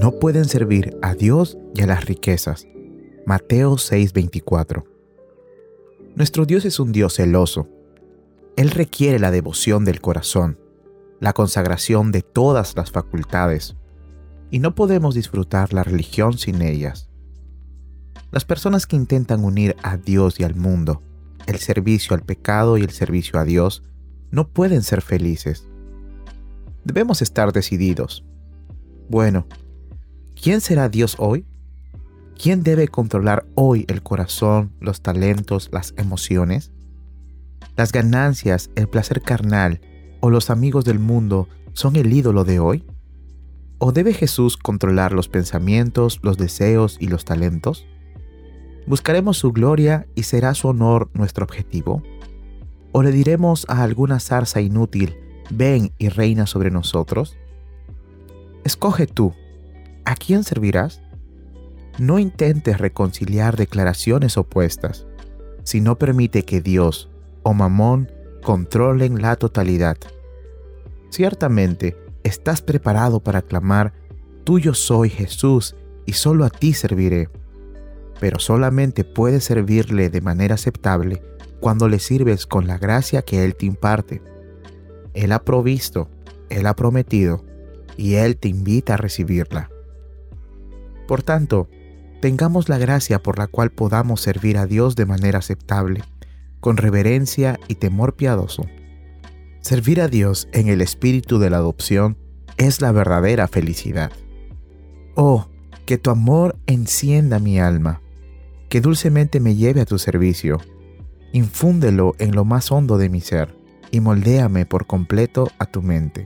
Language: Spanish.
no pueden servir a Dios y a las riquezas. Mateo 6:24. Nuestro Dios es un Dios celoso. Él requiere la devoción del corazón, la consagración de todas las facultades, y no podemos disfrutar la religión sin ellas. Las personas que intentan unir a Dios y al mundo, el servicio al pecado y el servicio a Dios, no pueden ser felices. Debemos estar decididos. Bueno, ¿quién será Dios hoy? ¿Quién debe controlar hoy el corazón, los talentos, las emociones? ¿Las ganancias, el placer carnal o los amigos del mundo son el ídolo de hoy? ¿O debe Jesús controlar los pensamientos, los deseos y los talentos? ¿Buscaremos su gloria y será su honor nuestro objetivo? ¿O le diremos a alguna zarza inútil, ven y reina sobre nosotros? Escoge tú, ¿a quién servirás? No intentes reconciliar declaraciones opuestas, sino permite que Dios o Mamón controlen la totalidad. Ciertamente, estás preparado para clamar, Tuyo soy Jesús y solo a ti serviré. Pero solamente puedes servirle de manera aceptable cuando le sirves con la gracia que Él te imparte. Él ha provisto, Él ha prometido, y Él te invita a recibirla. Por tanto, tengamos la gracia por la cual podamos servir a Dios de manera aceptable, con reverencia y temor piadoso. Servir a Dios en el espíritu de la adopción es la verdadera felicidad. Oh, que tu amor encienda mi alma, que dulcemente me lleve a tu servicio infúndelo en lo más hondo de mi ser y moldéame por completo a tu mente.